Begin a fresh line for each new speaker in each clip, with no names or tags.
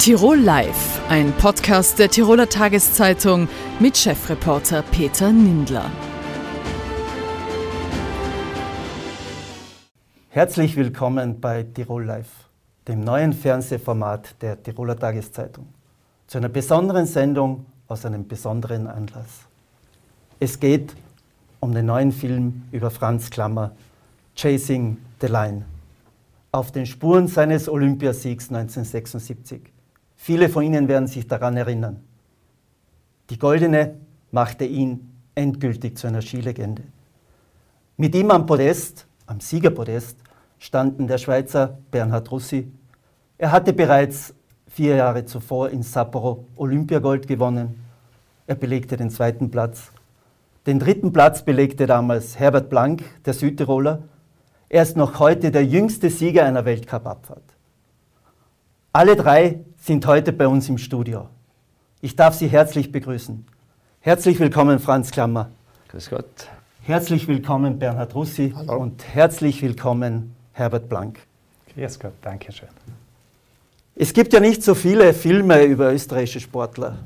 Tirol Live, ein Podcast der Tiroler Tageszeitung mit Chefreporter Peter Nindler.
Herzlich willkommen bei Tirol Live, dem neuen Fernsehformat der Tiroler Tageszeitung, zu einer besonderen Sendung aus einem besonderen Anlass. Es geht um den neuen Film über Franz Klammer, Chasing the Line, auf den Spuren seines Olympiasiegs 1976. Viele von Ihnen werden sich daran erinnern. Die Goldene machte ihn endgültig zu einer Skilegende. Mit ihm am Podest, am Siegerpodest, standen der Schweizer Bernhard Russi. Er hatte bereits vier Jahre zuvor in Sapporo Olympiagold gewonnen. Er belegte den zweiten Platz. Den dritten Platz belegte damals Herbert Blank, der Südtiroler. Er ist noch heute der jüngste Sieger einer Weltcup-Abfahrt. Alle drei sind heute bei uns im Studio. Ich darf Sie herzlich begrüßen. Herzlich willkommen, Franz Klammer.
Grüß Gott.
Herzlich willkommen, Bernhard Russi.
Hallo.
Und herzlich willkommen, Herbert Blank.
Grüß Gott, danke schön.
Es gibt ja nicht so viele Filme über österreichische Sportler.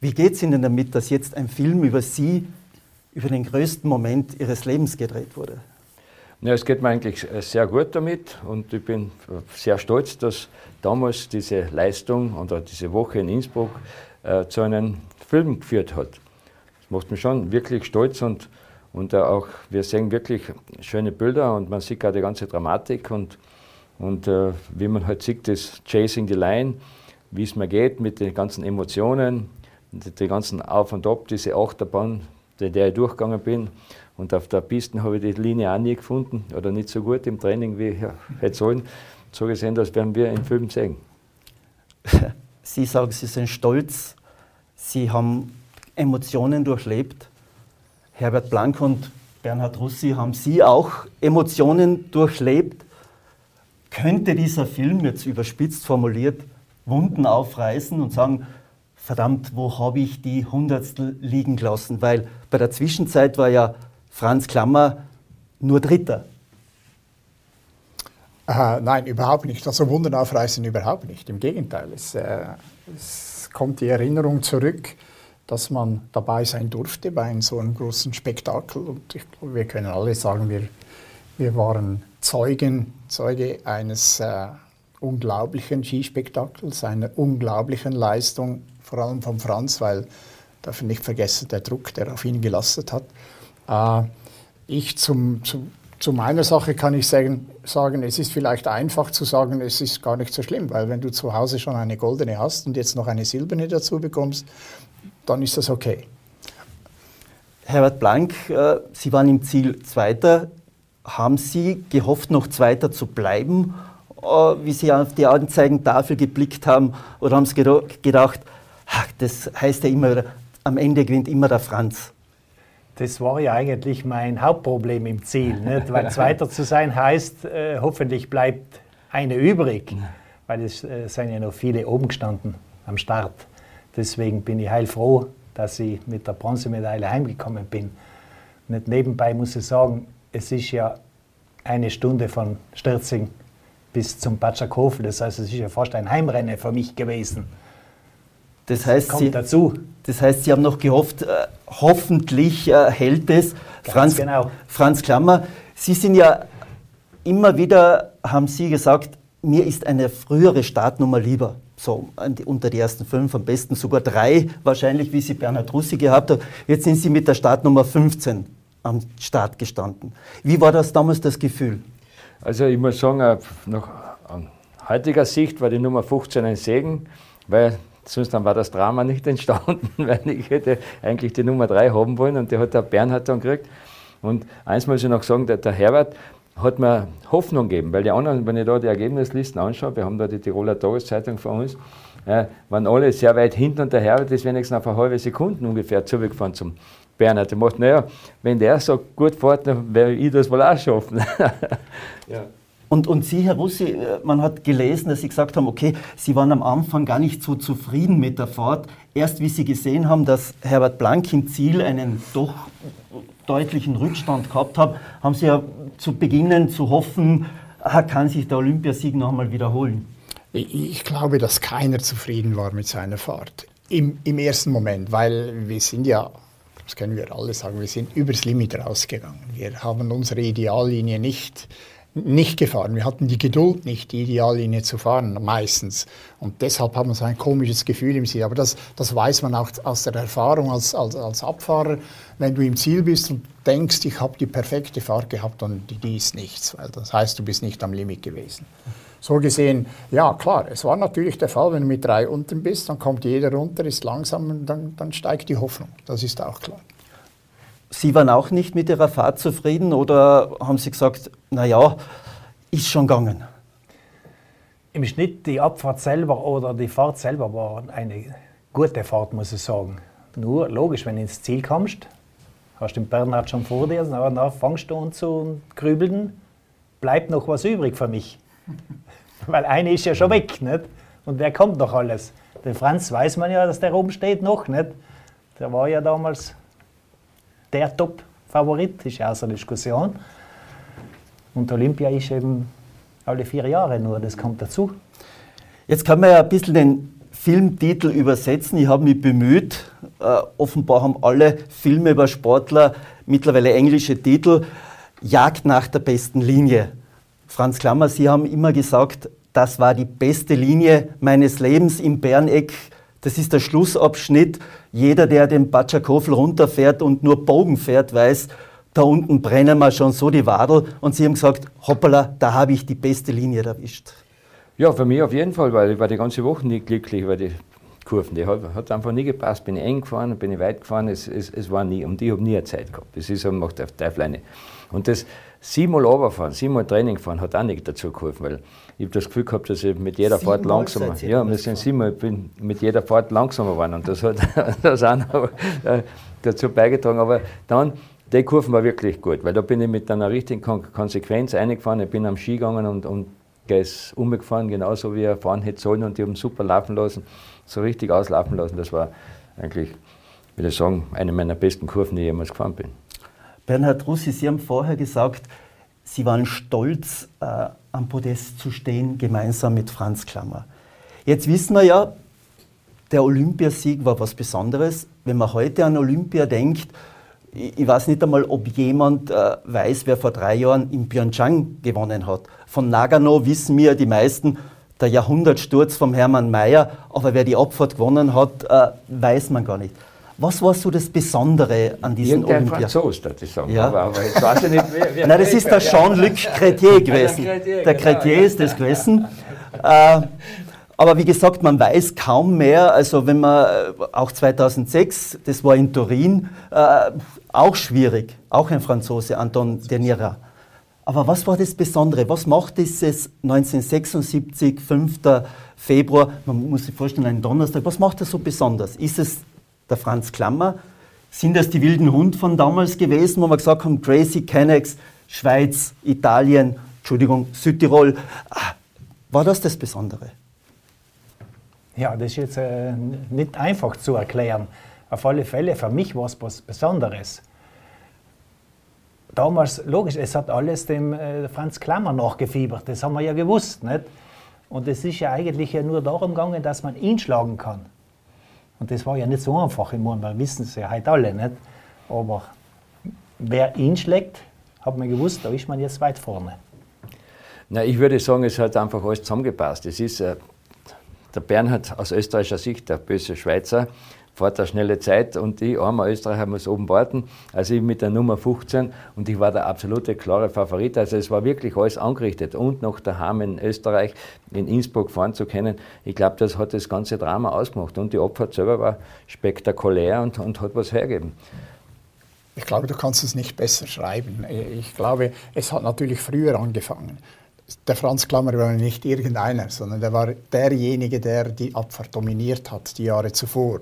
Wie geht es Ihnen damit, dass jetzt ein Film über Sie, über den größten Moment Ihres Lebens gedreht wurde?
Ja, es geht mir eigentlich sehr gut damit und ich bin sehr stolz, dass damals diese Leistung oder diese Woche in Innsbruck äh, zu einem Film geführt hat. Das macht mich schon wirklich stolz und, und auch wir sehen wirklich schöne Bilder und man sieht auch die ganze Dramatik und, und äh, wie man halt sieht, das Chasing the Line, wie es mir geht mit den ganzen Emotionen, die ganzen Auf und Ab, diese Achterbahn, in der ich durchgegangen bin. Und auf der Piste habe ich die Linie auch nie gefunden oder nicht so gut im Training, wie ich hätte sollen. So gesehen, das werden wir im Film sehen.
Sie sagen, Sie sind stolz, Sie haben Emotionen durchlebt. Herbert Blank und Bernhard Russi, haben Sie auch Emotionen durchlebt? Könnte dieser Film, jetzt überspitzt formuliert, Wunden aufreißen und sagen, verdammt, wo habe ich die Hundertstel liegen gelassen? Weil bei der Zwischenzeit war ja Franz Klammer nur Dritter.
Äh, nein, überhaupt nicht. Also Wunden aufreißen überhaupt nicht. Im Gegenteil, es, äh, es, kommt die Erinnerung zurück, dass man dabei sein durfte bei einem so einem großen Spektakel. Und ich wir können alle sagen, wir, wir waren Zeugen, Zeuge eines äh, unglaublichen Skispektakels, einer unglaublichen Leistung, vor allem von Franz, weil, ich nicht vergessen, der Druck, der auf ihn gelastet hat. Äh, ich zum, zum, zu meiner Sache kann ich sagen, sagen, es ist vielleicht einfach zu sagen, es ist gar nicht so schlimm, weil wenn du zu Hause schon eine goldene hast und jetzt noch eine silberne dazu bekommst, dann ist das okay.
Herbert Blank, äh, Sie waren im Ziel Zweiter. Haben Sie gehofft, noch Zweiter zu bleiben, äh, wie Sie auf die Anzeigentafel geblickt haben? Oder haben Sie gedacht, ach, das heißt ja immer, am Ende gewinnt immer der Franz?
Das war ja eigentlich mein Hauptproblem im Ziel. Nicht? Weil Zweiter zu sein heißt, äh, hoffentlich bleibt eine übrig, weil es äh, sind ja noch viele oben gestanden am Start. Deswegen bin ich heilfroh, dass ich mit der Bronzemedaille heimgekommen bin. Nicht nebenbei muss ich sagen, es ist ja eine Stunde von Stürzing bis zum Batschakhofen. Das heißt, es ist ja fast ein Heimrennen für mich gewesen.
Das heißt,
kommt
Sie,
dazu.
Das heißt, Sie haben noch gehofft, äh, hoffentlich äh, hält es. Franz,
genau.
Franz Klammer, Sie sind ja immer wieder, haben Sie gesagt, mir ist eine frühere Startnummer lieber. So unter die ersten fünf, am besten sogar drei, wahrscheinlich, wie Sie Bernhard Russi gehabt haben. Jetzt sind Sie mit der Startnummer 15 am Start gestanden. Wie war das damals das Gefühl?
Also ich muss sagen, äh, nach heutiger Sicht war die Nummer 15 ein Segen, weil Sonst dann war das Drama nicht entstanden, weil ich hätte eigentlich die Nummer 3 haben wollen und die hat der Bernhard dann gekriegt. Und eins muss ich noch sagen, der, der Herbert hat mir Hoffnung gegeben, weil die anderen, wenn ich da die Ergebnislisten anschaue, wir haben da die Tiroler Tageszeitung von uns, äh, waren alle sehr weit hinten und der Herbert ist wenigstens auf eine halbe Sekunde ungefähr zurückgefahren zum Bernhard. Der macht, naja, wenn der so gut fährt, dann werde ich das wohl auch schaffen.
ja. Und, und Sie, Herr Russi, äh, man hat gelesen, dass Sie gesagt haben, okay, Sie waren am Anfang gar nicht so zufrieden mit der Fahrt. Erst wie Sie gesehen haben, dass Herbert Blank im Ziel einen doch deutlichen Rückstand gehabt hat, haben Sie ja zu beginnen zu hoffen, ah, kann sich der Olympiasieg noch einmal wiederholen.
Ich glaube, dass keiner zufrieden war mit seiner Fahrt. Im, Im ersten Moment, weil wir sind ja, das können wir alle sagen, wir sind übers Limit rausgegangen. Wir haben unsere Ideallinie nicht nicht gefahren. Wir hatten die Geduld nicht, die Ideallinie zu fahren, meistens. Und deshalb haben wir so ein komisches Gefühl im Ziel. Aber das, das weiß man auch aus der Erfahrung als, als, als Abfahrer. Wenn du im Ziel bist und denkst, ich habe die perfekte Fahrt gehabt und die, die ist nichts, weil das heißt, du bist nicht am Limit gewesen. So gesehen, ja klar, es war natürlich der Fall, wenn du mit drei unten bist, dann kommt jeder runter, ist langsam und dann, dann steigt die Hoffnung. Das ist auch klar.
Sie waren auch nicht mit Ihrer Fahrt zufrieden oder haben Sie gesagt, naja, ist schon gegangen?
Im Schnitt die Abfahrt selber oder die Fahrt selber war eine gute Fahrt, muss ich sagen. Nur logisch, wenn du ins Ziel kommst, hast du den Bernhard schon vor dir, dann fangst du an zu grübeln, bleibt noch was übrig für mich. Weil eine ist ja schon weg, nicht? Und wer kommt noch alles? Den Franz weiß man ja, dass der oben steht noch, nicht? Der war ja damals der Top-Favorit, ist ja außer Diskussion. Und Olympia ist eben alle vier Jahre nur, das kommt dazu.
Jetzt kann man ja ein bisschen den Filmtitel übersetzen. Ich habe mich bemüht. Äh, offenbar haben alle Filme über Sportler mittlerweile englische Titel. Jagd nach der besten Linie. Franz Klammer, Sie haben immer gesagt, das war die beste Linie meines Lebens im Berneck. Das ist der Schlussabschnitt. Jeder, der den Batschakofel runterfährt und nur Bogen fährt, weiß, da unten brennen wir schon so die Wadel. Und Sie haben gesagt, hoppala, da habe ich die beste Linie erwischt.
Ja, für mich auf jeden Fall, weil ich war die ganze Woche nicht glücklich, weil die Kurven, die hat, einfach nie gepasst. Bin ich eng gefahren, bin ich weit gefahren, es, es, es war nie, und ich habe nie eine Zeit gehabt. Das ist, macht auf Teufel Und das siebenmal runterfahren, siebenmal Training fahren, hat auch nicht dazu geholfen, weil ich habe das Gefühl gehabt, dass ich mit jeder Sieben Fahrt langsamer, ja, wir sind siebenmal, bin mit jeder Fahrt langsamer geworden und das hat das auch noch äh, dazu beigetragen. Aber dann, die Kurven war wirklich gut, weil da bin ich mit einer richtigen Konsequenz eingefahren. Ich bin am Ski gegangen und, und ist umgefahren, genauso wie er fahren hätte sollen und die haben super laufen lassen, so richtig auslaufen lassen. Das war eigentlich, würde ich sagen, eine meiner besten Kurven, die ich jemals gefahren bin.
Bernhard Russi, Sie haben vorher gesagt, Sie waren stolz, äh, am Podest zu stehen, gemeinsam mit Franz Klammer. Jetzt wissen wir ja, der Olympiasieg war was Besonderes. Wenn man heute an Olympia denkt, ich weiß nicht einmal, ob jemand äh, weiß, wer vor drei Jahren in Pyeongchang gewonnen hat. Von Nagano wissen wir die meisten, der Jahrhundertsturz vom Hermann Mayer, aber wer die Abfahrt gewonnen hat, äh, weiß man gar nicht. Was war so das Besondere an diesen
Irgendein Olympia? Franzos, würde ich sagen.
Ja. Aber, aber jetzt weiß ich nicht, wer, wer Nein, das ist der Jean-Luc Chrétien gewesen. Der Chrétien genau. ist das gewesen. Äh, aber wie gesagt, man weiß kaum mehr. Also wenn man äh, auch 2006, das war in Turin, äh, auch schwierig. Auch ein Franzose, Anton Denira. Aber was war das Besondere? Was macht dieses 1976, 5. Februar, man muss sich vorstellen, ein Donnerstag, was macht das so besonders? Ist es der Franz Klammer. Sind das die wilden Hund von damals gewesen, wo wir gesagt haben, Tracy Kennex, Schweiz, Italien, Entschuldigung, Südtirol. Ah, war das das Besondere?
Ja, das ist jetzt äh, nicht einfach zu erklären. Auf alle Fälle, für mich war es was Besonderes. Damals, logisch, es hat alles dem äh, Franz Klammer nachgefiebert, das haben wir ja gewusst. Nicht? Und es ist ja eigentlich ja nur darum gegangen, dass man ihn schlagen kann. Und das war ja nicht so einfach. Ich meine, wir wissen es ja heute alle nicht. Aber wer ihn schlägt, hat man gewusst, da ist man jetzt weit vorne.
Na, ich würde sagen, es hat einfach alles zusammengepasst. Es ist, äh, der Bernhard aus österreichischer Sicht, der böse Schweizer, fährt eine schnelle Zeit und ich, armer Österreicher, muss oben warten. Also ich mit der Nummer 15 und ich war der absolute klare Favorit. Also es war wirklich alles angerichtet und noch daheim in Österreich, in Innsbruck fahren zu können. Ich glaube, das hat das ganze Drama ausgemacht und die Abfahrt selber war spektakulär und, und hat was hergegeben.
Ich glaube, du kannst es nicht besser schreiben. Ich glaube, es hat natürlich früher angefangen. Der Franz Klammer war nicht irgendeiner, sondern der war derjenige, der die Abfahrt dominiert hat, die Jahre zuvor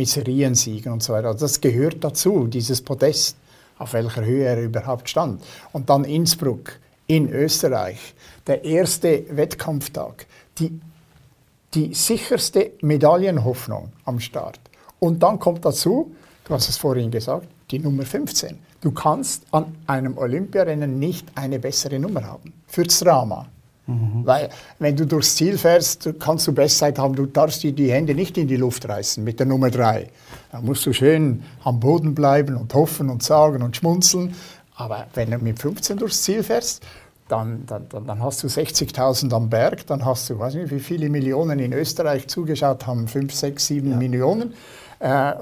mit Seriensiegen und so weiter. Also das gehört dazu, dieses Podest, auf welcher Höhe er überhaupt stand. Und dann Innsbruck in Österreich, der erste Wettkampftag, die, die sicherste Medaillenhoffnung am Start. Und dann kommt dazu, du hast es vorhin gesagt, die Nummer 15. Du kannst an einem Olympiarennen nicht eine bessere Nummer haben. Fürs Drama. Mhm. Weil wenn du durchs Ziel fährst, kannst du Bestzeit haben, du darfst dir die Hände nicht in die Luft reißen mit der Nummer 3. Da musst du schön am Boden bleiben und hoffen und sagen und schmunzeln. Aber wenn du mit 15 durchs Ziel fährst, dann, dann, dann hast du 60.000 am Berg, dann hast du, weiß nicht, wie viele Millionen in Österreich zugeschaut haben, 5, 6, 7 ja. Millionen, äh,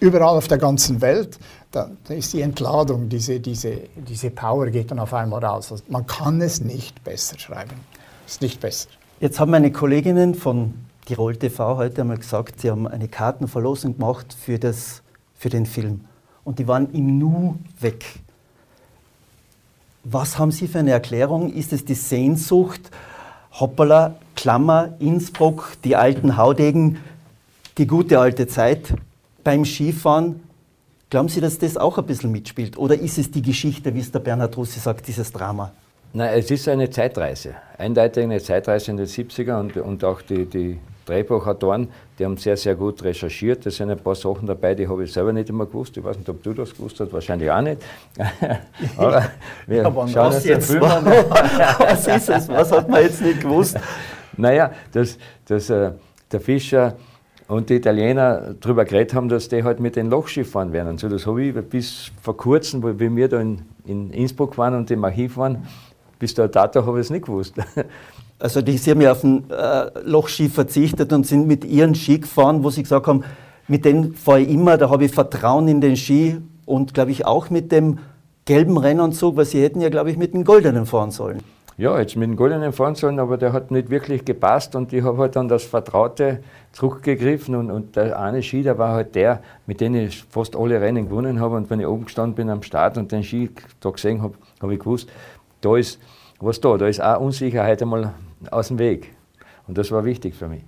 überall auf der ganzen Welt. Da, da, ist die Entladung, diese, diese, diese Power geht dann auf einmal raus. Also man kann es nicht besser schreiben. Ist nicht besser.
Jetzt haben meine Kolleginnen von Tirol TV heute einmal gesagt, sie haben eine Kartenverlosung gemacht für, das, für den Film. Und die waren im Nu weg. Was haben Sie für eine Erklärung? Ist es die Sehnsucht, hoppala, Klammer, Innsbruck, die alten Haudegen, die gute alte Zeit beim Skifahren? Glauben Sie, dass das auch ein bisschen mitspielt? Oder ist es die Geschichte, wie es der Bernhard Russi sagt, dieses Drama?
Nein, es ist eine Zeitreise. Eindeutig eine Zeitreise in den 70er und, und auch die, die Drehbuchautoren, die haben sehr, sehr gut recherchiert. Da sind ein paar Sachen dabei, die habe ich selber nicht immer gewusst. Ich weiß nicht, ob du das gewusst hast, wahrscheinlich auch nicht. Aber wir ja, schauen uns den Film an.
was ist es? Was hat man jetzt nicht gewusst?
Naja, dass, dass äh, der Fischer und die Italiener darüber geredet haben, dass die halt mit den Lochschiff fahren werden. Und so, das habe ich bis vor kurzem, wo wir da in, in Innsbruck waren und im Archiv waren, bis dato habe ich es nicht gewusst.
Also die, Sie haben ja auf den äh, Lochski verzichtet und sind mit Ihren Ski gefahren, wo Sie gesagt haben, mit denen fahre ich immer, da habe ich Vertrauen in den Ski und glaube ich auch mit dem gelben Rennanzug, weil Sie hätten ja glaube ich mit dem goldenen fahren sollen.
Ja, jetzt mit dem goldenen fahren sollen, aber der hat nicht wirklich gepasst und ich habe halt dann das Vertraute zurückgegriffen und, und der eine Ski, der war halt der, mit dem ich fast alle Rennen gewonnen habe und wenn ich oben gestanden bin am Start und den Ski da gesehen habe, habe ich gewusst, da ist was da, da ist auch Unsicherheit einmal aus dem Weg. Und das war wichtig für mich.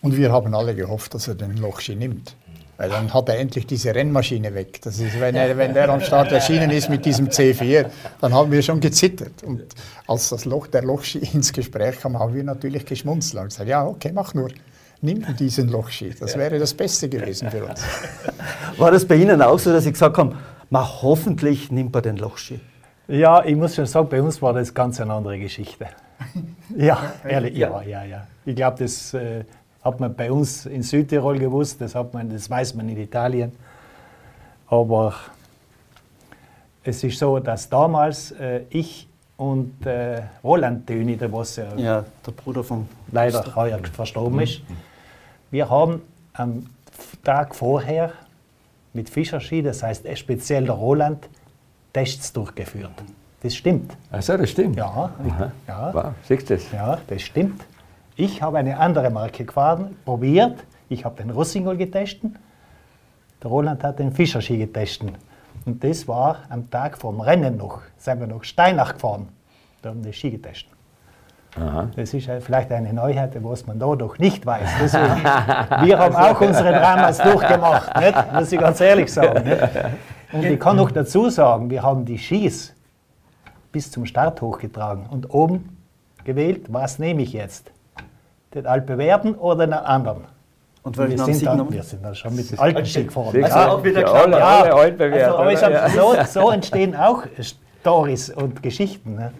Und wir haben alle gehofft, dass er den Lochski nimmt. Weil dann hat er endlich diese Rennmaschine weg. Das ist, wenn, er, wenn der am Start erschienen ist mit diesem C4, dann haben wir schon gezittert. Und als das Loch, der Lochski ins Gespräch kam, haben wir natürlich geschmunzelt und gesagt, ja, okay, mach nur. Nimm diesen Lochski. Das wäre das Beste gewesen für uns.
War das bei Ihnen auch so, dass Sie gesagt haben, ma, hoffentlich nimmt er den Lochski?
Ja, ich muss schon sagen, bei uns war das ganz eine andere Geschichte. ja, ehrlich, ja, ja, ja. Ich glaube, das äh, hat man bei uns in Südtirol gewusst, das, hat man, das weiß man in Italien. Aber es ist so, dass damals äh, ich und äh, Roland Töni, der was ja,
ja der Bruder von
leider heuer verstorben ist, wir haben am Tag vorher mit Fischerski, das heißt speziell der Roland, Tests durchgeführt. Das stimmt.
Also das stimmt?
Ja. ja.
Wow, siehst du das?
Ja, das stimmt. Ich habe eine andere Marke gefahren, probiert. Ich habe den Rossingol getestet. Der Roland hat den Fischerski getestet. Und das war am Tag vom Rennen noch. Sind wir noch Steinach gefahren. Da haben wir den Ski getestet. Aha. Das ist vielleicht eine Neuheit, was man da doch nicht weiß. Deswegen, wir haben auch unsere Dramas durchgemacht, nicht? muss ich ganz ehrlich sagen. Nicht? Und ich kann noch dazu sagen, wir haben die Skis bis zum Start hochgetragen und oben gewählt, was nehme ich jetzt? Den Alpe Werden oder den anderen?
Und wir,
sind dann, wir sind dann schon mit dem alten Ski gefahren.
Also ja, auch wieder. Ja,
alle Alpe also, ja. so, so, entstehen auch Stories und Geschichten. Ne?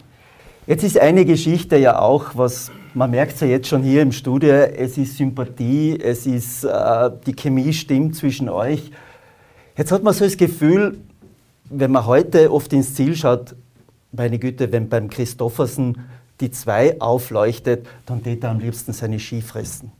Jetzt ist eine Geschichte ja auch, was man merkt ja jetzt schon hier im Studio, es ist Sympathie, es ist äh, die Chemie stimmt zwischen euch. Jetzt hat man so das Gefühl, wenn man heute oft ins Ziel schaut, meine Güte, wenn beim Christoffersen die zwei aufleuchtet, dann tät er am liebsten seine Ski fressen.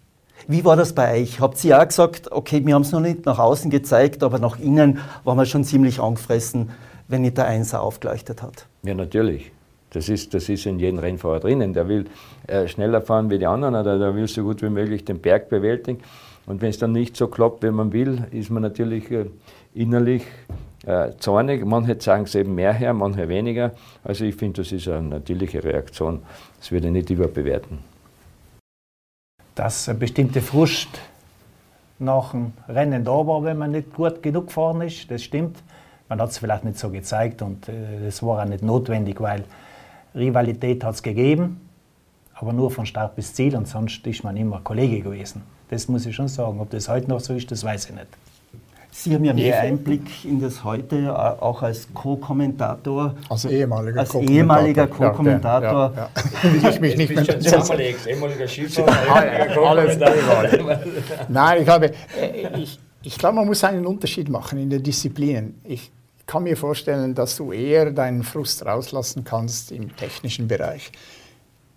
Wie war das bei euch? Habt ihr auch gesagt, okay, wir haben es noch nicht nach außen gezeigt, aber nach innen war man schon ziemlich angefressen, wenn nicht der Einser aufgeleuchtet hat?
Ja, natürlich. Das ist, das ist in jedem Rennfahrer drinnen. Der will äh, schneller fahren wie die anderen oder der will so gut wie möglich den Berg bewältigen. Und wenn es dann nicht so klappt, wie man will, ist man natürlich äh, innerlich äh, zornig. Manche sagen es eben mehr her, manche weniger. Also ich finde, das ist eine natürliche Reaktion. Das würde ich nicht überbewerten.
Dass eine bestimmte Frust nach dem Rennen da war, wenn man nicht gut genug gefahren ist, das stimmt. Man hat es vielleicht nicht so gezeigt und es äh, war auch nicht notwendig, weil Rivalität hat es gegeben, aber nur von Start bis Ziel und sonst ist man immer Kollege gewesen. Das muss ich schon sagen. Ob das heute noch so ist, das weiß ich nicht.
Sie haben ja mehr Einblick in das heute, äh, auch als Co-Kommentator.
Als ehemaliger
als ehemaliger Co-Kommentator.
Ja, ja, ja. ich mich nicht mehr
ehemaliger Skifahrer,
alles Nein, ich glaube, äh, ich, ich glaube, man muss einen Unterschied machen in den Disziplinen. Ich kann mir vorstellen, dass du eher deinen Frust rauslassen kannst im technischen Bereich.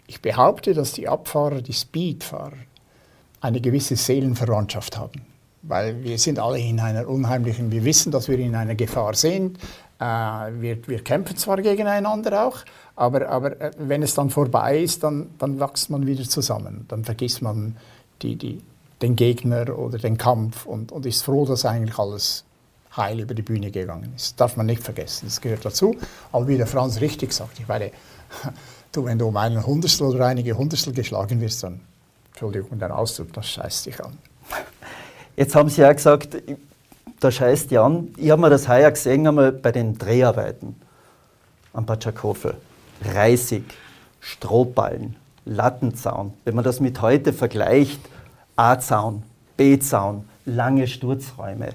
Ich behaupte, dass die Abfahrer, die Speedfahrer, eine gewisse Seelenverwandtschaft haben weil wir sind alle in einer unheimlichen, wir wissen, dass wir in einer Gefahr sind. Äh, wir, wir kämpfen zwar gegeneinander auch, aber, aber äh, wenn es dann vorbei ist, dann, dann wächst man wieder zusammen. Dann vergisst man die, die, den Gegner oder den Kampf und, und ist froh, dass eigentlich alles heil über die Bühne gegangen ist. Das darf man nicht vergessen, das gehört dazu. Aber wie der Franz richtig sagt, ich meine, du, wenn du um einen Hundertstel oder einige Hundertstel geschlagen wirst, dann, Entschuldigung, der Ausdruck, das scheißt dich an.
Jetzt haben Sie ja gesagt, da scheißt die an. Ich habe mir das heuer gesehen einmal bei den Dreharbeiten am Batschakofel. Reisig, Strohballen, Lattenzaun. Wenn man das mit heute vergleicht, A-Zaun, B-Zaun, lange Sturzräume.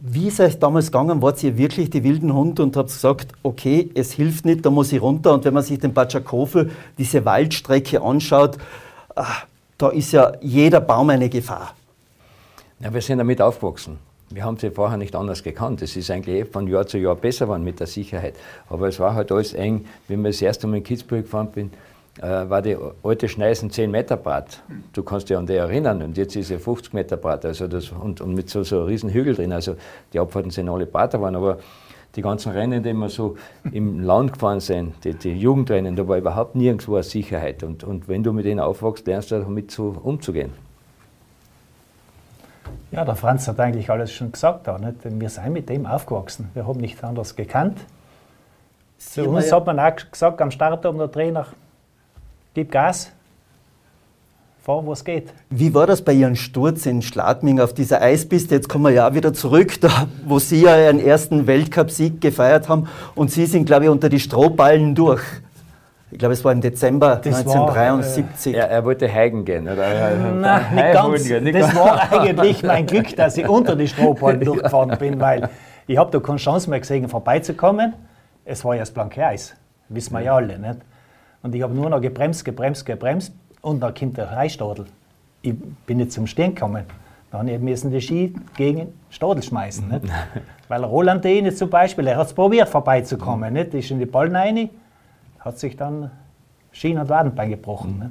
Wie ist euch damals gegangen? Wart ihr wirklich die wilden Hunde und habt gesagt, okay, es hilft nicht, da muss ich runter. Und wenn man sich den Batschakofel, diese Waldstrecke anschaut, ach, da ist ja jeder Baum eine Gefahr.
Ja, wir sind damit aufgewachsen. Wir haben sie vorher nicht anders gekannt. Es ist eigentlich eh von Jahr zu Jahr besser geworden mit der Sicherheit. Aber es war halt alles eng. Wenn wir das erste Mal in Kitzbühel gefahren bin, äh, war die alte Schneisen 10 Meter breit. Du kannst dich an die erinnern. Und jetzt ist sie 50 Meter breit. Also das, und, und mit so, so riesen Hügel drin. Also die Abfahrten sind alle breiter geworden. Aber die ganzen Rennen, die wir so im Land gefahren sind, die, die Jugendrennen, da war überhaupt nirgendwo eine Sicherheit. Und, und wenn du mit denen aufwachst, lernst du damit so umzugehen.
Ja, der Franz hat eigentlich alles schon gesagt. Da, nicht? Wir sind mit dem aufgewachsen. Wir haben nichts anderes gekannt. Zu uns hat man auch gesagt am Start um der Trainer, gib Gas, fahr, wo es geht.
Wie war das bei Ihrem Sturz in Schladming auf dieser Eispiste? Jetzt kommen wir ja wieder zurück, da, wo Sie ja Ihren ersten Weltcup-Sieg gefeiert haben und Sie sind, glaube ich, unter die Strohballen durch. Ich glaube, es war im Dezember das 1973.
War, äh, er, er, wollte heigen gehen, oder?
Nein, nicht ganz. Gehen, nicht das war eigentlich mein Glück, dass ich unter die Strohballen durchgefahren bin, weil ich habe da keine Chance mehr gesehen, vorbeizukommen. Es war ja das blanke Eis, wissen wir ja alle. Nicht? Und ich habe nur noch gebremst, gebremst, gebremst und dann kommt der Reistadel. Ich bin nicht zum Stehen gekommen. Dann müssen die Ski gegen den Stadel schmeißen. Nicht? Weil Roland Dehne zum Beispiel, er hat es probiert vorbeizukommen. Nicht? Ist in die Ballen rein hat sich dann Schien- und Wadenbein gebrochen. Ne?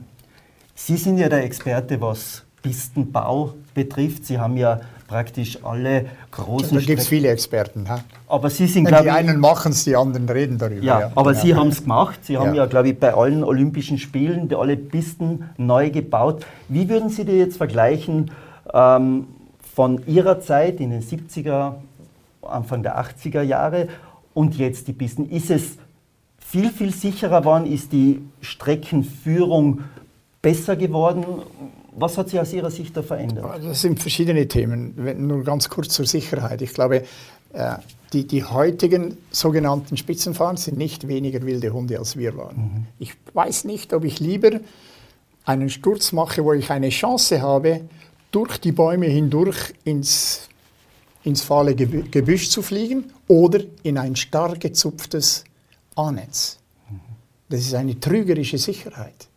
Sie sind ja der Experte, was Pistenbau betrifft. Sie haben ja praktisch alle großen.
Da gibt es viele Experten. Ha?
Aber Sie sind,
glaube Die einen machen es, die anderen reden darüber.
Ja, ja. aber genau. Sie haben es gemacht. Sie haben ja, ja glaube ich, bei allen Olympischen Spielen alle Pisten neu gebaut. Wie würden Sie die jetzt vergleichen ähm, von Ihrer Zeit in den 70er, Anfang der 80er Jahre und jetzt die Pisten? Ist es viel, viel sicherer geworden? Ist die Streckenführung besser geworden? Was hat sich aus Ihrer Sicht da verändert?
Das sind verschiedene Themen. Nur ganz kurz zur Sicherheit. Ich glaube, äh, die, die heutigen sogenannten Spitzenfahrer sind nicht weniger wilde Hunde, als wir waren. Mhm. Ich weiß nicht, ob ich lieber einen Sturz mache, wo ich eine Chance habe, durch die Bäume hindurch ins, ins fahle Gebüsch zu fliegen oder in ein stark gezupftes A-Netz. Das ist eine trügerische Sicherheit.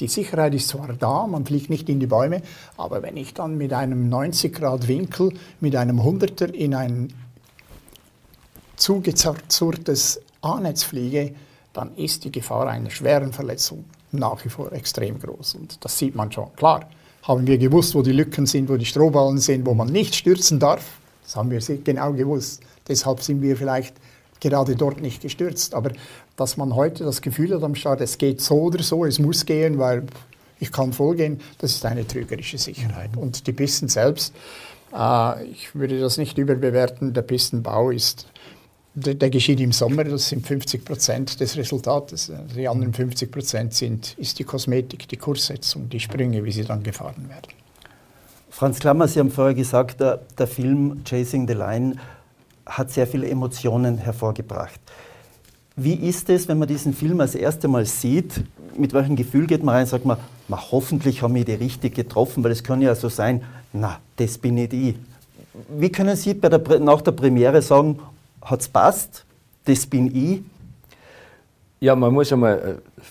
Die Sicherheit ist zwar da, man fliegt nicht in die Bäume, aber wenn ich dann mit einem 90 Grad Winkel, mit einem 100er in ein zugezurrtes A-Netz fliege, dann ist die Gefahr einer schweren Verletzung nach wie vor extrem groß. Und das sieht man schon. Klar, haben wir gewusst, wo die Lücken sind, wo die Strohballen sind, wo man nicht stürzen darf. Das haben wir genau gewusst. Deshalb sind wir vielleicht gerade dort nicht gestürzt. Aber dass man heute das Gefühl hat am Start, es geht so oder so, es muss gehen, weil ich kann vollgehen, das ist eine trügerische Sicherheit. Und die Pisten selbst, äh, ich würde das nicht überbewerten, der Pistenbau ist, der, der, geschieht im Sommer, das sind 50 Prozent des Resultates. Die anderen 50 Prozent sind, ist die Kosmetik, die Kurssetzung, die Sprünge, wie sie dann gefahren werden.
Franz Klammer, Sie haben vorher gesagt, der, der Film Chasing the Line hat sehr viele Emotionen hervorgebracht. Wie ist es, wenn man diesen Film als erstes Mal sieht? Mit welchem Gefühl geht man rein? Sagt man, na, hoffentlich haben wir die richtig getroffen, weil es kann ja so sein, na, das bin nicht ich. wie können Sie der, nach der Premiere sagen, hat es passt, das bin ich?
Ja, man muss einmal äh,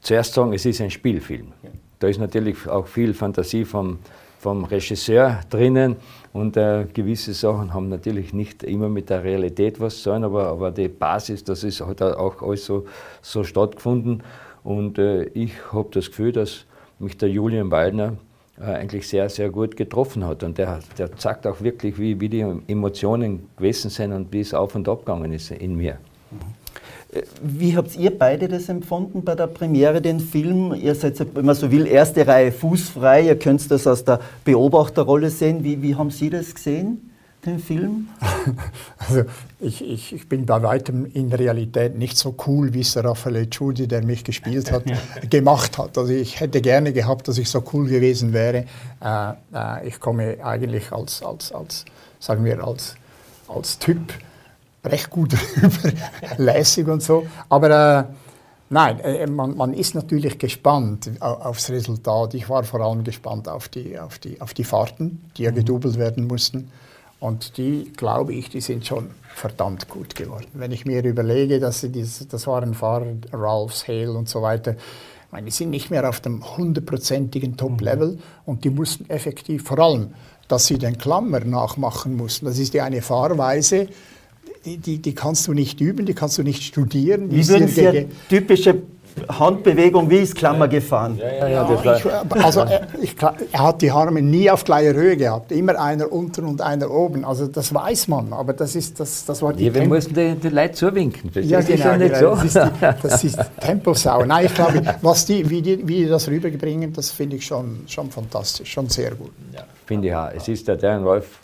zuerst sagen, es ist ein Spielfilm. Da ist natürlich auch viel Fantasie vom, vom Regisseur drinnen und äh, gewisse Sachen haben natürlich nicht immer mit der Realität was zu tun, aber, aber die Basis, das ist, hat auch alles so, so stattgefunden und äh, ich habe das Gefühl, dass mich der Julian Waldner äh, eigentlich sehr, sehr gut getroffen hat und der, der zeigt auch wirklich, wie, wie die Emotionen gewesen sind und wie es auf und ab gegangen ist in mir. Mhm.
Wie habt ihr beide das empfunden bei der Premiere, den Film? Ihr seid, wenn man so will, erste Reihe fußfrei. Ihr könnt das aus der Beobachterrolle sehen. Wie, wie haben Sie das gesehen, den Film?
Also ich, ich, ich bin bei weitem in Realität nicht so cool, wie es der Raffaele Giudi, der mich gespielt hat, gemacht hat. Also ich hätte gerne gehabt, dass ich so cool gewesen wäre. Äh, äh, ich komme eigentlich als, als, als sagen wir, als, als Typ recht gut rüber, lässig und so. Aber äh, nein, äh, man, man, ist natürlich gespannt aufs Resultat. Ich war vor allem gespannt auf die, auf die, auf die Fahrten, die ja mhm. gedoubelt werden mussten. Und die, glaube ich, die sind schon verdammt gut geworden. Wenn ich mir überlege, dass sie dieses, das waren Fahrer, Ralphs, Hale und so weiter, ich meine, die sind nicht mehr auf dem hundertprozentigen Top-Level mhm. und die mussten effektiv, vor allem, dass sie den Klammer nachmachen mussten. Das ist ja eine Fahrweise, die, die, die, kannst du nicht üben, die kannst du nicht studieren.
Wie würden Sie eine typische Handbewegung, wie ist Klammer gefahren?
Ja, ja, ja, ich, also er, ich, er, hat die Arme nie auf gleicher Höhe gehabt, immer einer unten und einer oben. Also das weiß man, aber das ist das, das war die.
Ja, wir mussten die, die Leute zuwinken.
Das ja, ist genau, nicht genau. so. Das ist, die, das ist Temposau. Nein, ich glaube, was die, wie, die, wie die das rüberbringen, das finde ich schon, schon fantastisch, schon sehr gut.
Ja, finde ich auch. Es ist der Darren Wolf,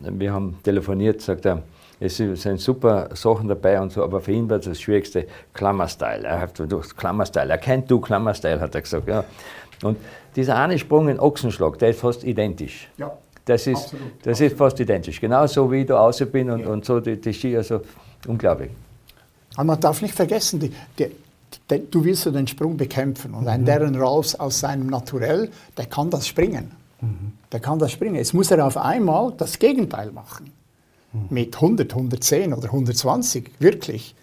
wir haben telefoniert, sagt er es sind super Sachen dabei und so, aber für ihn war das Schwierigste Klammerstyle. Er hat Klammerstyle, er kennt du Klammerstyle, hat er gesagt. Ja. Und dieser eine Sprung in Ochsenschlag, der ist fast identisch. Ja. Das ist, absolut, das absolut. ist fast identisch. Genauso wie ich da außen bin und, ja. und so die, die Ski, also unglaublich.
Aber man darf nicht vergessen, die, die, die, du willst ja den Sprung bekämpfen und ein mhm. Darren Ralphs aus seinem Naturell, der kann das springen. Mhm. Der kann das springen. Jetzt muss er auf einmal das Gegenteil machen mit 100, 110 oder 120, wirklich.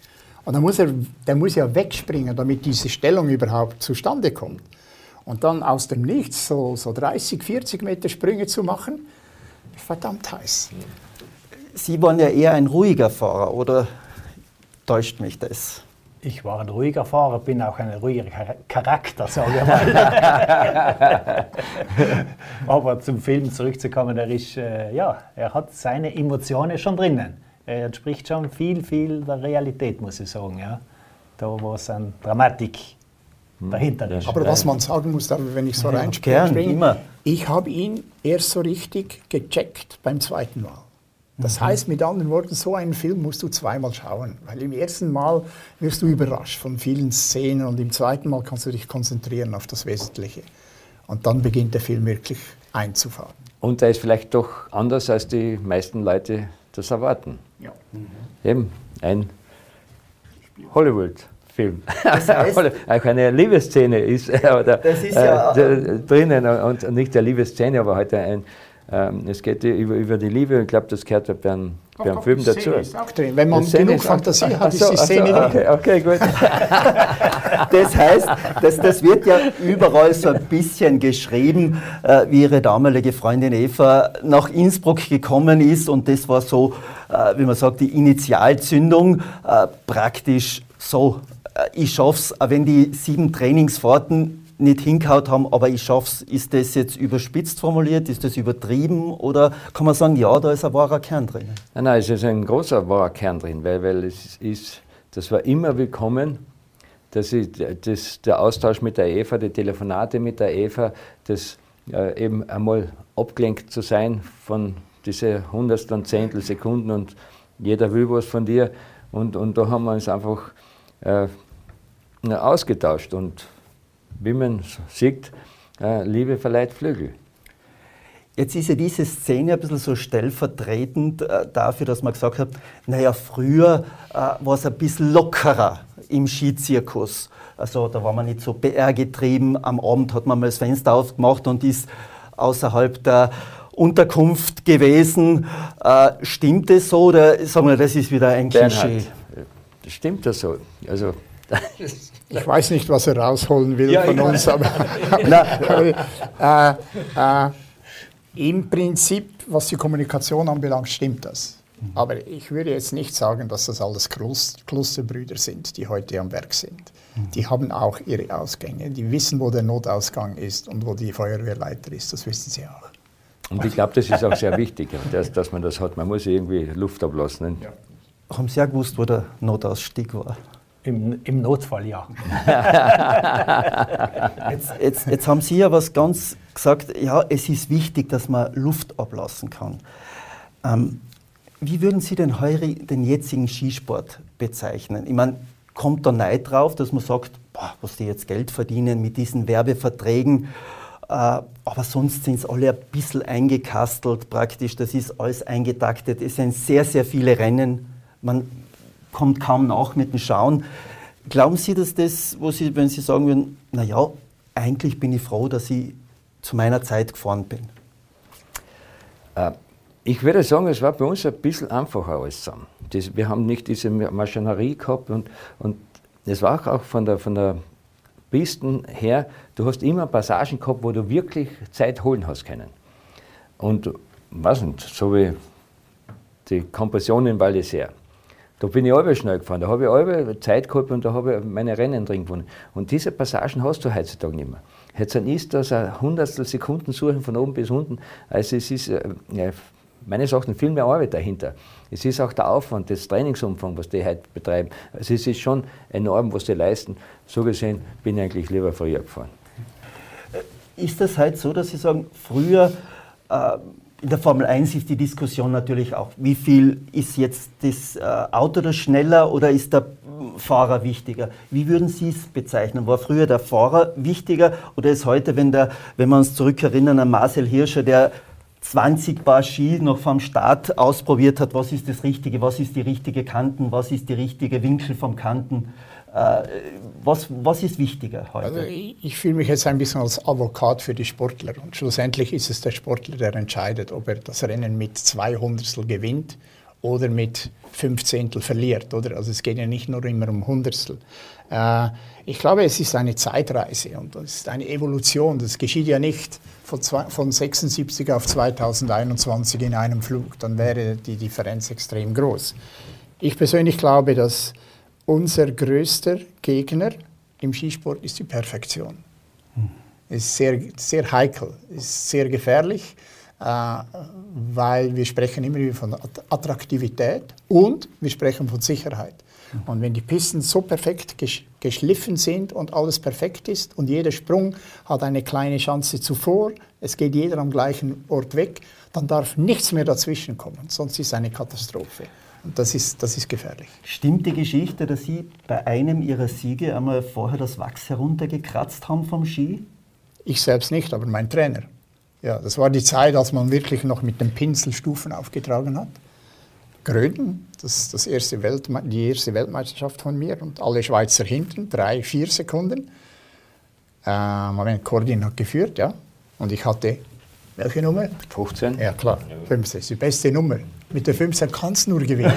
Und dann muss er, der muss ja wegspringen, damit diese Stellung überhaupt zustande kommt. Und dann aus dem Nichts so, so 30, 40 Meter Sprünge zu machen, verdammt heiß.
Sie waren ja eher ein ruhiger Fahrer, oder täuscht mich das?
Ich war ein ruhiger Fahrer, bin auch ein ruhiger Charakter, sage ich mal. Aber zum Film zurückzukommen, er, ist, äh, ja, er hat seine Emotionen schon drinnen. Er entspricht schon viel, viel der Realität, muss ich sagen. Ja. Da war es eine Dramatik hm. dahinter.
Ist. Aber was man sagen muss, wenn ich so ja, reinspringe, ich habe ihn erst so richtig gecheckt beim zweiten Mal. Das mhm. heißt mit anderen Worten, so einen Film musst du zweimal schauen, weil im ersten Mal wirst du überrascht von vielen Szenen und im zweiten Mal kannst du dich konzentrieren auf das Wesentliche. Und dann beginnt der Film wirklich einzufahren.
Und er ist vielleicht doch anders, als die meisten Leute das erwarten. Ja. Mhm. Eben ein Hollywood-Film. Das heißt, auch eine Liebesszene ist, oder, ist ja äh, drinnen und nicht eine Liebesszene, aber heute ein ähm, es geht über, über die Liebe, ich glaube, das gehört ja beim, beim Film dazu. Szene
ist auch drin. Wenn man das genug Fantasie hat, ist die Szene
so, okay, okay, gut.
das heißt, das, das wird ja überall so ein bisschen geschrieben, äh, wie ihre damalige Freundin Eva nach Innsbruck gekommen ist und das war so, äh, wie man sagt, die Initialzündung, äh, praktisch so, äh, ich schaff's, wenn die sieben Trainingsfahrten nicht hingehaut haben, aber ich schaff's. Ist das jetzt überspitzt formuliert? Ist das übertrieben? Oder kann man sagen, ja, da ist ein wahrer Kern drin?
Nein, nein, es ist ein großer wahrer Kern drin, weil, weil es ist, das war immer willkommen. Das ist, das, der Austausch mit der Eva, die Telefonate mit der Eva, das äh, eben einmal abgelenkt zu sein von diese Hundertstel und Zehntel Sekunden und jeder will was von dir. Und, und da haben wir uns einfach äh, ausgetauscht. Und wie man sieht, äh, Liebe verleiht Flügel.
Jetzt ist ja diese Szene ein bisschen so stellvertretend äh, dafür, dass man gesagt hat, naja, früher äh, war es ein bisschen lockerer im Skizirkus. Also da war man nicht so PR getrieben. Am Abend hat man mal das Fenster aufgemacht und ist außerhalb der Unterkunft gewesen. Äh, stimmt es so oder sagen wir, das ist wieder ein Klischee?
Stimmt das so? Also,
ich weiß nicht, was er rausholen will
Ja,
von uns, aber, aber äh, äh, im Prinzip, was die Kommunikation anbelangt, stimmt das. Aber ich würde jetzt nicht sagen, dass das alles Klosterbrüder sind, die heute am Werk sind. Die haben auch ihre Ausgänge. Die wissen, wo der Notausgang ist und wo die Feuerwehrleiter ist. Das wissen sie auch.
und ich glaube, das ist auch sehr wichtig, dass, dass man das hat. Man muss irgendwie Luft ablassen. Ne?
Haben Sie ja gewusst, wo der Notausstieg war?
Im, Im Notfall ja.
Jetzt, jetzt, jetzt haben Sie ja was ganz gesagt, ja, es ist wichtig, dass man Luft ablassen kann. Ähm, wie würden Sie den, heuri, den jetzigen Skisport bezeichnen? Ich meine, kommt da Neid drauf, dass man sagt, boah, was die jetzt Geld verdienen mit diesen Werbeverträgen, äh, aber sonst sind es alle ein bisschen eingekastelt praktisch, das ist alles eingetaktet, es sind sehr, sehr viele Rennen, man kommt kaum nach mit dem Schauen. Glauben Sie, dass das, wo Sie, wenn Sie sagen würden, naja, eigentlich bin ich froh, dass ich zu meiner Zeit gefahren bin?
Äh, Ich würde sagen, es war bei uns ein bisschen einfacher alles zusammen. Wir haben nicht diese Maschinerie gehabt und, und es war auch von der, von der Pisten her, du hast immer Passagen gehabt, wo du wirklich Zeit holen hast können. Und, weiß nicht, so wie die Kompression in Val d'Isère. Da bin ich alle schnell gefahren, da habe ich alle Zeit gehabt und da habe ich meine Rennen drin gewonnen. Und diese Passagen hast du heutzutage nicht mehr. Jetzt ist das ein Hundertstel Sekunden suchen von oben bis unten. Also es ist äh, ja, meines Erachtens viel mehr Arbeit dahinter. Es ist auch der Aufwand, das Trainingsumfang, was die heute betreiben. Also es ist schon enorm, was die leisten. So gesehen bin ich eigentlich lieber früher gefahren.
Ist das halt so, dass Sie sagen, früher äh, in der Formel 1 ist die Diskussion natürlich auch, wie viel ist jetzt das äh, Auto das schneller oder ist der Fahrer wichtiger? Wie würden Sie es bezeichnen? War früher der Fahrer wichtiger oder ist heute, wenn, der, wenn wir uns zurückerinnern an Marcel Hirscher, der 20 Paar Ski noch vom Start ausprobiert hat, was ist das Richtige, was ist die richtige Kanten, was ist die richtige Winkel vom Kanten? Äh, was, was ist wichtiger heute?
Also ich, fühle mich jetzt ein bisschen als Advokat für die Sportler. Und schlussendlich ist es der Sportler, der entscheidet, ob er das Rennen mit zwei Hundertstel gewinnt oder mit fünf Zehntel verliert. Oder? Also es geht ja nicht nur immer um Hundertstel. Äh, ich glaube, es ist eine Zeitreise und es ist eine Evolution. Das geschieht ja nicht von, zwei, von 76 auf 2021 in einem Flug. Dann wäre die Differenz extrem groß. Ich persönlich glaube, dass unser größter Gegner im Skisport ist die Perfektion. Ist sehr, sehr heikel, ist sehr gefährlich, äh, weil wir sprechen immer wieder von Att- Attraktivität und wir sprechen von Sicherheit. Und wenn die Pisten so perfekt gesch geschliffen sind und alles perfekt ist und jeder Sprung hat eine kleine Chance zuvor, es geht jeder am gleichen Ort weg, dann darf nichts mehr dazwischen kommen, sonst ist es eine Katastrophe. Das ist, das ist gefährlich.
Stimmt die Geschichte, dass Sie bei einem Ihrer Siege einmal vorher das Wachs heruntergekratzt haben vom Ski?
Ich selbst nicht, aber mein Trainer. Ja, das war die Zeit, als man wirklich noch mit dem Pinsel Stufen aufgetragen hat. Gröden, das das erste Weltme die erste Weltmeisterschaft von mir und alle Schweizer hinten, drei, vier Sekunden. Äh, Moment, Cordin hat geführt, ja. Und ich hatte, welche Nummer?
15?
Ja, klar, 15, ist die beste Nummer. Mit der 15 kannst du nur gewinnen.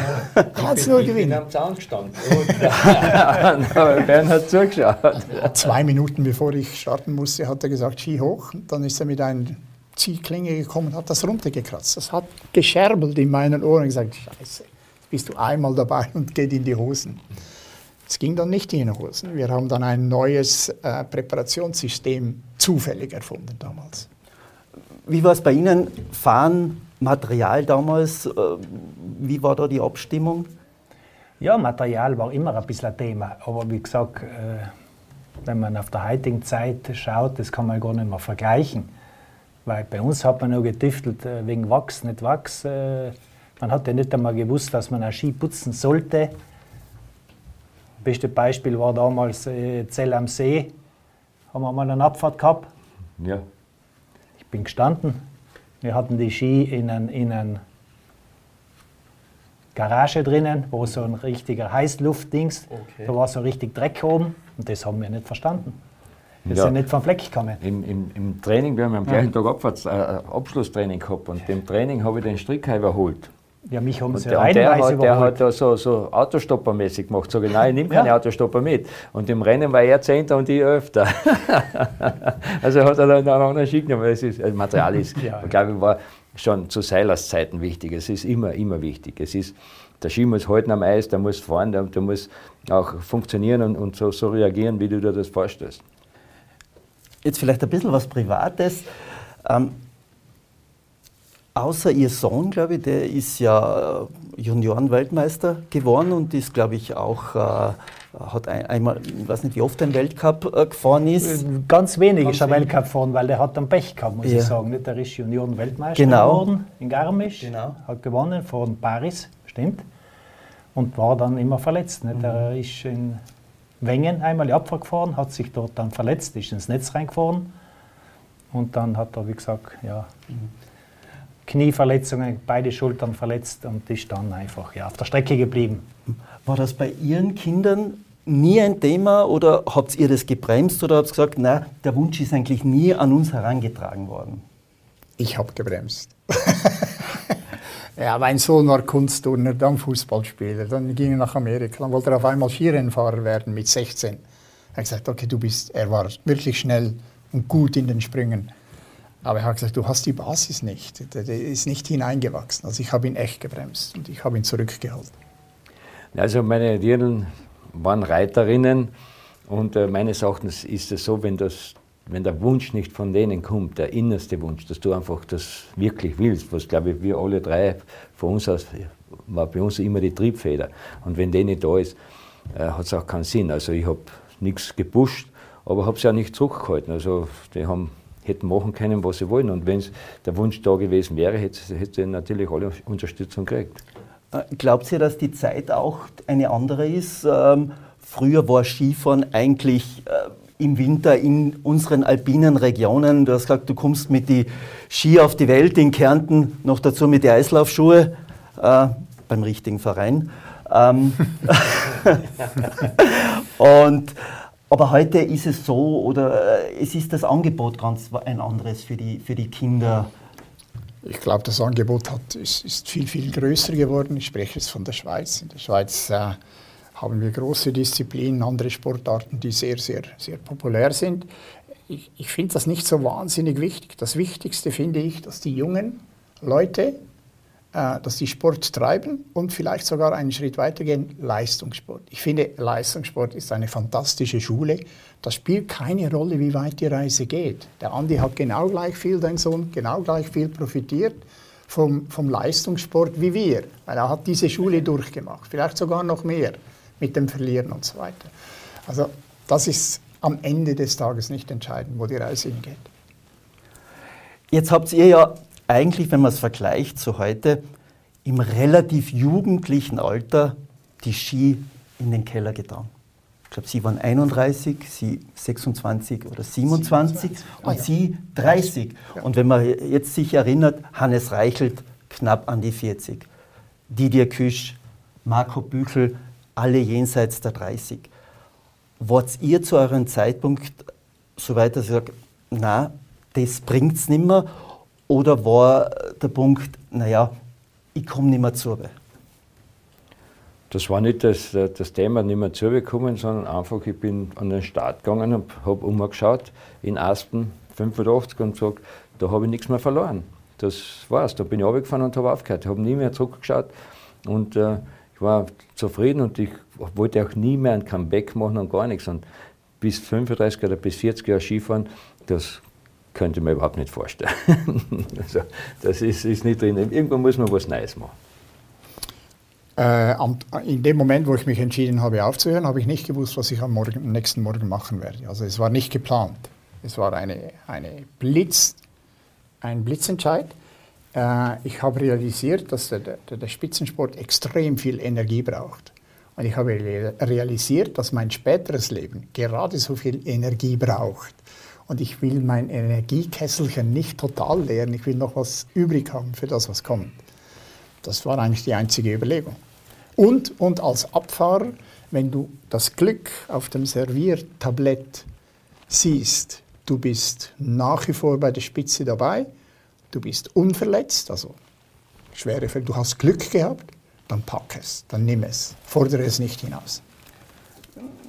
kannst nur gewinnen.
am Zaun gestanden. Aber Bern hat zugeschaut.
Zwei Minuten bevor ich starten musste, hat er gesagt, Ski hoch. Und dann ist er mit einer Ziehklinge gekommen und hat das runtergekratzt. Das hat gescherbelt in meinen Ohren und gesagt, Scheiße, jetzt bist du einmal dabei und geht in die Hosen. Es ging dann nicht in die Hosen. Wir haben dann ein neues äh, Präparationssystem zufällig erfunden damals.
Wie war es bei Ihnen? Fahren, Material damals, äh, wie war da die Abstimmung?
Ja, Material war immer ein bisschen ein Thema. Aber wie gesagt, äh, wenn man auf der heutigen Zeit schaut, das kann man gar nicht mehr vergleichen. Weil bei uns hat man nur getüftelt äh, wegen Wachs, nicht Wachs. Äh, man hat ja nicht einmal gewusst, dass man einen Ski putzen sollte. Beste Beispiel war damals äh, Zell am See. Haben wir mal eine Abfahrt gehabt.
Ja.
Ich bin gestanden. Wir hatten die Ski in einer in ein Garage drinnen, wo so ein richtiger Heißluftdings, da war so richtig Dreck oben und das haben wir nicht verstanden. Wir
Ja.
sind nicht vom Fleck gekommen.
Im, im, Im Training, wir haben am gleichen Tag Abfahrts, äh, Abschlusstraining gehabt und im Training habe ich den Strick überholt.
Ja, mich haben
Und
sie
der, und der, hat, der hat da so, so Autostoppermäßig gemacht. Sag ich, nein, ich nehme keine
Ja.
Autostopper mit. Und im Rennen war er Zehnter und ich Elfter. also hat er dann einen anderen Schick genommen. weil Es ist, das Material ist,
Ja.
ich glaube ich, war schon zu Seilers Zeiten wichtig. Es ist immer, immer wichtig. Es ist, der Ski muss halten am Eis, der muss fahren, der, der muss auch funktionieren und, und so, so reagieren, wie du dir das vorstellst.
Jetzt vielleicht ein bisschen was Privates. Ähm, außer Ihr Sohn, glaube ich, der ist ja äh, Junioren-Weltmeister geworden und ist, glaube ich, auch, äh, hat ein, einmal, ich weiß nicht, wie oft ein Weltcup äh, gefahren ist.
Ganz wenig
Ganz
ist er. Weltcup gefahren, weil der hat dann Pech gehabt, muss
Ja.
ich sagen. Nicht? Der ist Junioren-Weltmeister
Genau.
geworden in Garmisch,
Genau.
hat gewonnen von Paris, stimmt, und war dann immer verletzt. Nicht? Er ist in Wengen einmal die Abfahrt gefahren, hat sich dort dann verletzt, ist ins Netz reingefahren und dann hat er, wie gesagt, ja, Knieverletzungen, beide Schultern verletzt und ist dann einfach ja, auf der Strecke geblieben.
War das bei Ihren Kindern nie ein Thema oder habt ihr das gebremst oder habt ihr gesagt, na, der Wunsch ist eigentlich nie an uns herangetragen worden?
Ich habe gebremst. ja, mein Sohn war Kunstturner, dann Fußballspieler, dann ging er nach Amerika, dann wollte er auf einmal Skirennfahrer werden mit 16. Er hat gesagt, okay, du bist, er war wirklich schnell und gut in den Sprüngen. Aber er hat gesagt, du hast die Basis nicht, der, der ist nicht hineingewachsen. Also ich habe ihn echt gebremst und ich habe ihn zurückgeholt.
Also meine Dirnen waren Reiterinnen und äh, meines Erachtens ist es so, wenn, das, wenn der Wunsch nicht von denen kommt, der innerste Wunsch, dass du einfach das wirklich willst, was glaube ich wir alle drei von uns aus, war bei uns immer die Triebfeder. Und wenn die nicht da ist, äh, hat es auch keinen Sinn. Also ich habe nichts gepusht, aber habe es ja nicht zurückgehalten. Also die haben, hätten machen können, was sie wollen. Und wenn der Wunsch da gewesen wäre, hätte hätte sie natürlich alle Unterstützung gekriegt.
Äh, Glaubt ihr, dass die Zeit auch eine andere ist? Ähm, früher war Skifahren eigentlich äh, im Winter in unseren alpinen Regionen. Du hast gesagt, du kommst mit die Ski auf die Welt in Kärnten, noch dazu mit die Eislaufschuhe äh, beim richtigen Verein. Ähm, und, aber heute ist es so, oder äh, es ist das Angebot ganz ein anderes für die, für die Kinder.
Ich glaube, das Angebot hat, ist, ist viel, viel größer geworden. Ich spreche jetzt von der Schweiz. In der Schweiz äh, haben wir große Disziplinen, andere Sportarten, die sehr, sehr, sehr populär sind. Ich, ich finde das nicht so wahnsinnig wichtig. Das Wichtigste finde ich, dass die jungen Leute, dass die Sport treiben und vielleicht sogar einen Schritt weitergehen, Leistungssport. Ich finde, Leistungssport ist eine fantastische Schule. Das spielt keine Rolle, wie weit die Reise geht. Der Andi hat genau gleich viel, dein Sohn, genau gleich viel profitiert vom, vom Leistungssport wie wir, weil er hat diese Schule durchgemacht, vielleicht sogar noch mehr mit dem Verlieren und so weiter. Also das ist am Ende des Tages nicht entscheidend, wo die Reise hingeht.
Jetzt habt ihr ja eigentlich, wenn man es vergleicht zu heute, im relativ jugendlichen Alter die Ski in den Keller getan. Ich glaube, Sie waren 31, Sie 26 oder 27
27.
und
Ah, ja.
Sie 30.
Ja.
Und wenn man jetzt sich erinnert, Hannes Reichelt knapp an die 40, Didier Küsch, Marco Büchel, alle jenseits der 30. Wart ihr zu eurem Zeitpunkt so weit, dass ihr sagt, na, das bringt's nimmer? Oder war der Punkt, naja, ich komme nicht mehr zu?
Das war nicht das, das Thema, nicht mehr zugekommen, sondern einfach, ich bin an den Start gegangen und habe umgeschaut in Aspen 85 und gesagt, da habe ich nichts mehr verloren. Das war's. Da bin ich runtergefahren und habe aufgehört. Ich habe nie mehr zurückgeschaut und äh, ich war zufrieden und ich wollte auch nie mehr ein Comeback machen und gar nichts. Und bis 35 oder bis 40 Jahre Skifahren, das könnte ich mir überhaupt nicht vorstellen. also, das ist, ist nicht drin. Irgendwann muss man was Neues machen.
Äh, am, in dem Moment, wo ich mich entschieden habe aufzuhören, habe ich nicht gewusst, was ich am, Morgen, nächsten Morgen machen werde. Also es war nicht geplant. Es war eine, eine Blitz, ein Blitzentscheid. Äh, ich habe realisiert, dass der, der, der Spitzensport extrem viel Energie braucht. Und ich habe re- realisiert, dass mein späteres Leben gerade so viel Energie braucht. Und ich will mein Energiekesselchen nicht total leeren, ich will noch was übrig haben für das, was kommt. Das war eigentlich die einzige Überlegung. Und, und als Abfahrer, wenn du das Glück auf dem Serviertablett siehst, du bist nach wie vor bei der Spitze dabei, du bist unverletzt, also schwere Fälle, du hast Glück gehabt, dann pack es, dann nimm es, fordere es nicht hinaus.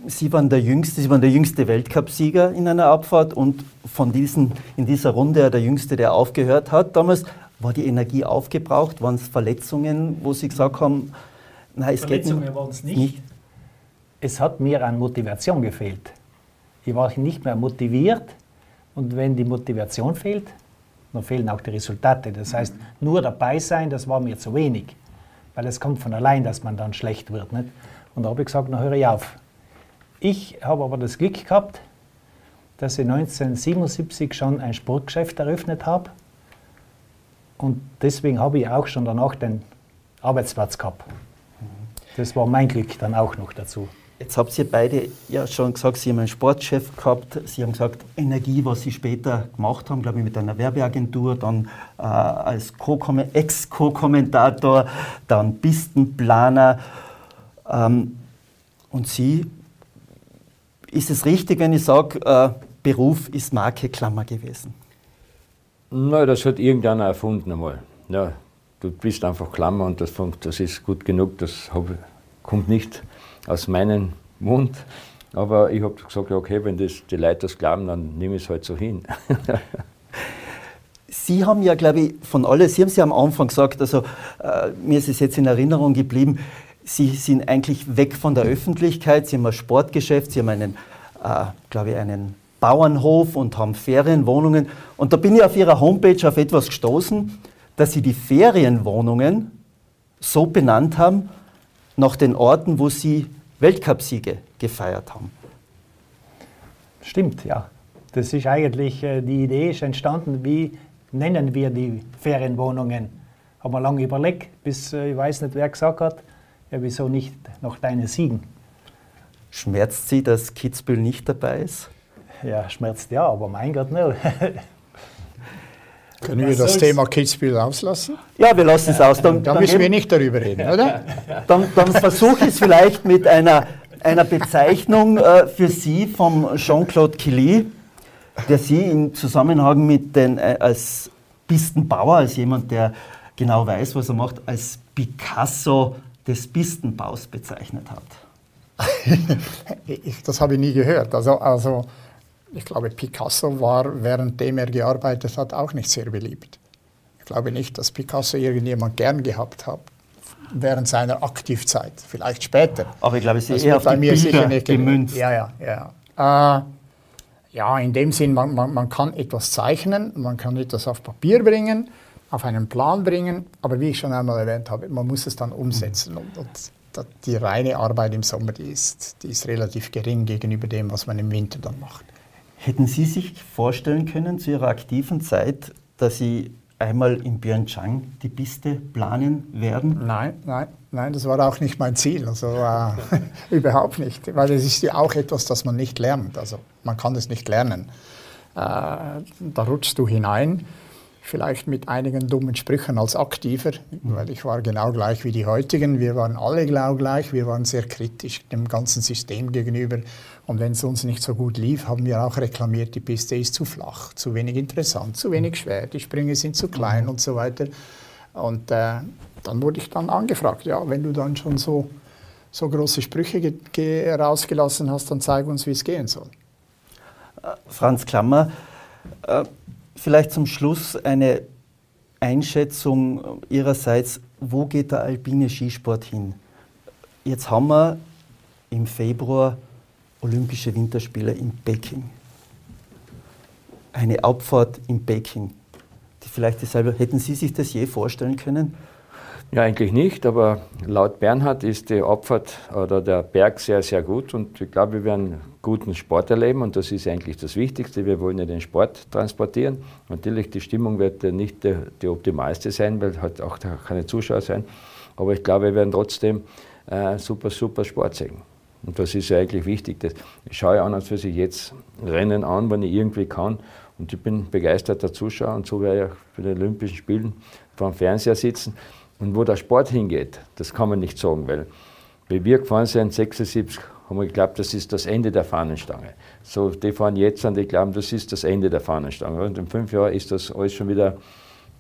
Sie waren der jüngste, Sie waren der jüngste Weltcupsieger in einer Abfahrt und von diesen, in dieser Runde der jüngste, der aufgehört hat. Damals war die Energie aufgebraucht, waren es Verletzungen, wo Sie gesagt haben,
nein, es Verletzungen geht waren es nicht. nicht. Es hat mir an Motivation gefehlt. Ich war nicht mehr motiviert und wenn die Motivation fehlt, dann fehlen auch die Resultate. Das heißt, nur dabei sein, das war mir zu wenig, weil es kommt von allein, dass man dann schlecht wird. Nicht? Und da habe ich gesagt, na höre ich auf. Ich habe aber das Glück gehabt, dass ich 1977 schon ein Sportgeschäft eröffnet habe. Und deswegen habe ich auch schon danach den Arbeitsplatz gehabt. Das war mein Glück dann auch noch dazu.
Jetzt habt ihr beide ja schon gesagt, Sie haben einen Sportchef gehabt. Sie haben gesagt, Energie, was Sie später gemacht haben, glaube ich, mit einer Werbeagentur, dann äh, als Ex-Co-Kommentator, dann Pistenplaner. Ähm, und Sie ist es richtig, wenn ich sage, äh, Beruf ist Marke Klammer gewesen?
Nein, das hat irgendeiner erfunden einmal. Ja, du bist einfach Klammer und das, das ist gut genug, das hab, kommt nicht aus meinem Mund. Aber ich habe gesagt, okay, wenn das, die Leute das glauben, dann nehme ich es halt so hin.
Sie haben ja, glaube ich, von alles, Sie haben es ja am Anfang gesagt, also äh, mir ist es jetzt in Erinnerung geblieben, Sie sind eigentlich weg von der Öffentlichkeit, Sie haben ein Sportgeschäft, Sie haben einen, äh, glaube ich, einen Bauernhof und haben Ferienwohnungen. Und da bin ich auf Ihrer Homepage auf etwas gestoßen, dass Sie die Ferienwohnungen so benannt haben, nach den Orten, wo Sie Weltcupsiege gefeiert haben.
Stimmt, ja. Das ist eigentlich, äh, die Idee ist entstanden, wie nennen wir die Ferienwohnungen? Haben wir lange überlegt, bis äh, ich weiß nicht, wer gesagt hat, ja, wieso nicht noch deine Siegen?
Schmerzt Sie, dass Kitzbühel nicht dabei ist?
Ja, schmerzt ja, aber mein Gott, ne.
Können wir das Thema Kitzbühel auslassen?
Ja, wir lassen es aus.
Dann, da müssen wir nicht darüber reden, oder?
Dann, dann versuche ich es vielleicht mit einer, einer Bezeichnung äh, für Sie vom Jean-Claude Killy, der Sie im Zusammenhang mit den, äh, als Pistenbauer, als jemand, der genau weiß, was er macht, als Picasso des Pistenbaus bezeichnet hat.
das habe ich nie gehört. Also, also ich glaube, Picasso war, währenddem er gearbeitet hat, auch nicht sehr beliebt. Ich glaube nicht, dass Picasso irgendjemand gern gehabt hat während seiner Aktivzeit, vielleicht später.
Aber ich glaube, es ist eher auf bei die mir sicher nicht gemünzt.
Ja, ja, ja. Äh, ja, in dem Sinn, man, man, man kann etwas zeichnen, man kann etwas auf Papier bringen, auf einen Plan bringen, aber wie ich schon einmal erwähnt habe, man muss es dann umsetzen. Und, und die reine Arbeit im Sommer, die ist, die ist relativ gering gegenüber dem, was man im Winter dann macht.
Hätten Sie sich vorstellen können zu Ihrer aktiven Zeit, dass Sie einmal in Pyeongchang die Piste planen werden?
Nein, nein, nein, das war auch nicht mein Ziel. Also äh, überhaupt nicht, weil es ist ja auch etwas, das man nicht lernt. Also man kann es nicht lernen. Äh, da rutschst du hinein vielleicht mit einigen dummen Sprüchen als Aktiver, weil ich war genau gleich wie die heutigen. Wir waren alle genau gleich, wir waren sehr kritisch dem ganzen System gegenüber. Und wenn es uns nicht so gut lief, haben wir auch reklamiert, die Piste ist zu flach, zu wenig interessant, zu wenig schwer, die Sprünge sind zu klein und so weiter. Und äh, dann wurde ich dann angefragt, ja, wenn du dann schon so, so große Sprüche rausgelassen hast, dann zeig uns, wie es gehen soll.
Franz Klammer, äh, Vielleicht zum Schluss eine Einschätzung Ihrerseits, wo geht der alpine Skisport hin? Jetzt haben wir im Februar Olympische Winterspiele in Peking. Eine Abfahrt in Peking. Die vielleicht dieselbe, hätten Sie sich das je vorstellen können?
Ja, eigentlich nicht, aber laut Bernhard ist die Abfahrt oder der Berg sehr, sehr gut und ich glaube, wir werden guten Sport erleben und das ist eigentlich das Wichtigste. Wir wollen ja den Sport transportieren. Natürlich, die Stimmung wird nicht die, die optimalste sein, weil halt auch keine Zuschauer sein, aber ich glaube, wir werden trotzdem äh, super, super Sport sehen. Und das ist ja eigentlich wichtig. Das, ich schaue an, als für sich jetzt Rennen an, wenn ich irgendwie kann. Und ich bin begeisterter Zuschauer und so werde ich für die Olympischen Spielen vor dem Fernseher sitzen. Und wo der Sport hingeht, das kann man nicht sagen, weil wie wir gefahren sind, 76, haben wir geglaubt, das ist das Ende der Fahnenstange. So, die fahren jetzt und die glauben, das ist das Ende der Fahnenstange. Und in fünf Jahren ist das alles schon wieder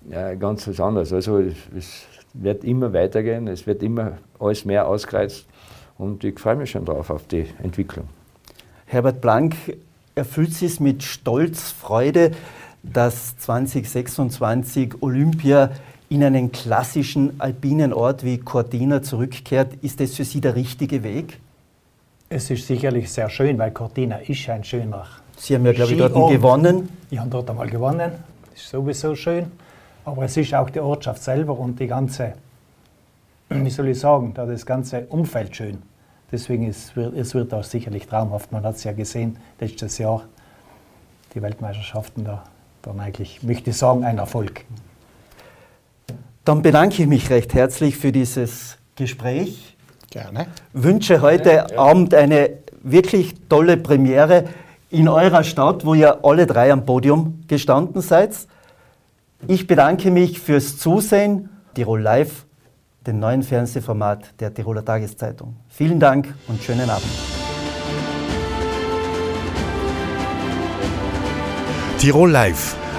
ja, ganz was anderes. Also es, es wird immer weitergehen, es wird immer alles mehr ausgereizt und ich freue mich schon drauf auf die Entwicklung.
Herbert Blank, erfüllt Sie es mit Stolz, Freude, dass 2026 Olympia in einen klassischen alpinen Ort wie Cortina zurückkehrt? Ist das für Sie der richtige Weg?
Es ist sicherlich sehr schön, weil Cortina ist ein schöner.
Sie haben ja, glaube ich, dort gewonnen.
Ich habe dort einmal gewonnen. Das ist sowieso schön. Aber es ist auch die Ortschaft selber und die ganze, wie soll ich sagen, das ganze Umfeld schön. Deswegen ist es wird auch sicherlich traumhaft. Man hat es ja gesehen letztes Jahr, die Weltmeisterschaften da, dann eigentlich, möchte ich sagen, ein Erfolg.
Dann bedanke ich mich recht herzlich für dieses Gespräch.
Gerne.
Wünsche heute ja, ja. Abend eine wirklich tolle Premiere in eurer Stadt, wo ihr alle drei am Podium gestanden seid. Ich bedanke mich fürs Zusehen. Tirol Live, dem neuen Fernsehformat der Tiroler Tageszeitung. Vielen Dank und schönen Abend.
Tirol Live,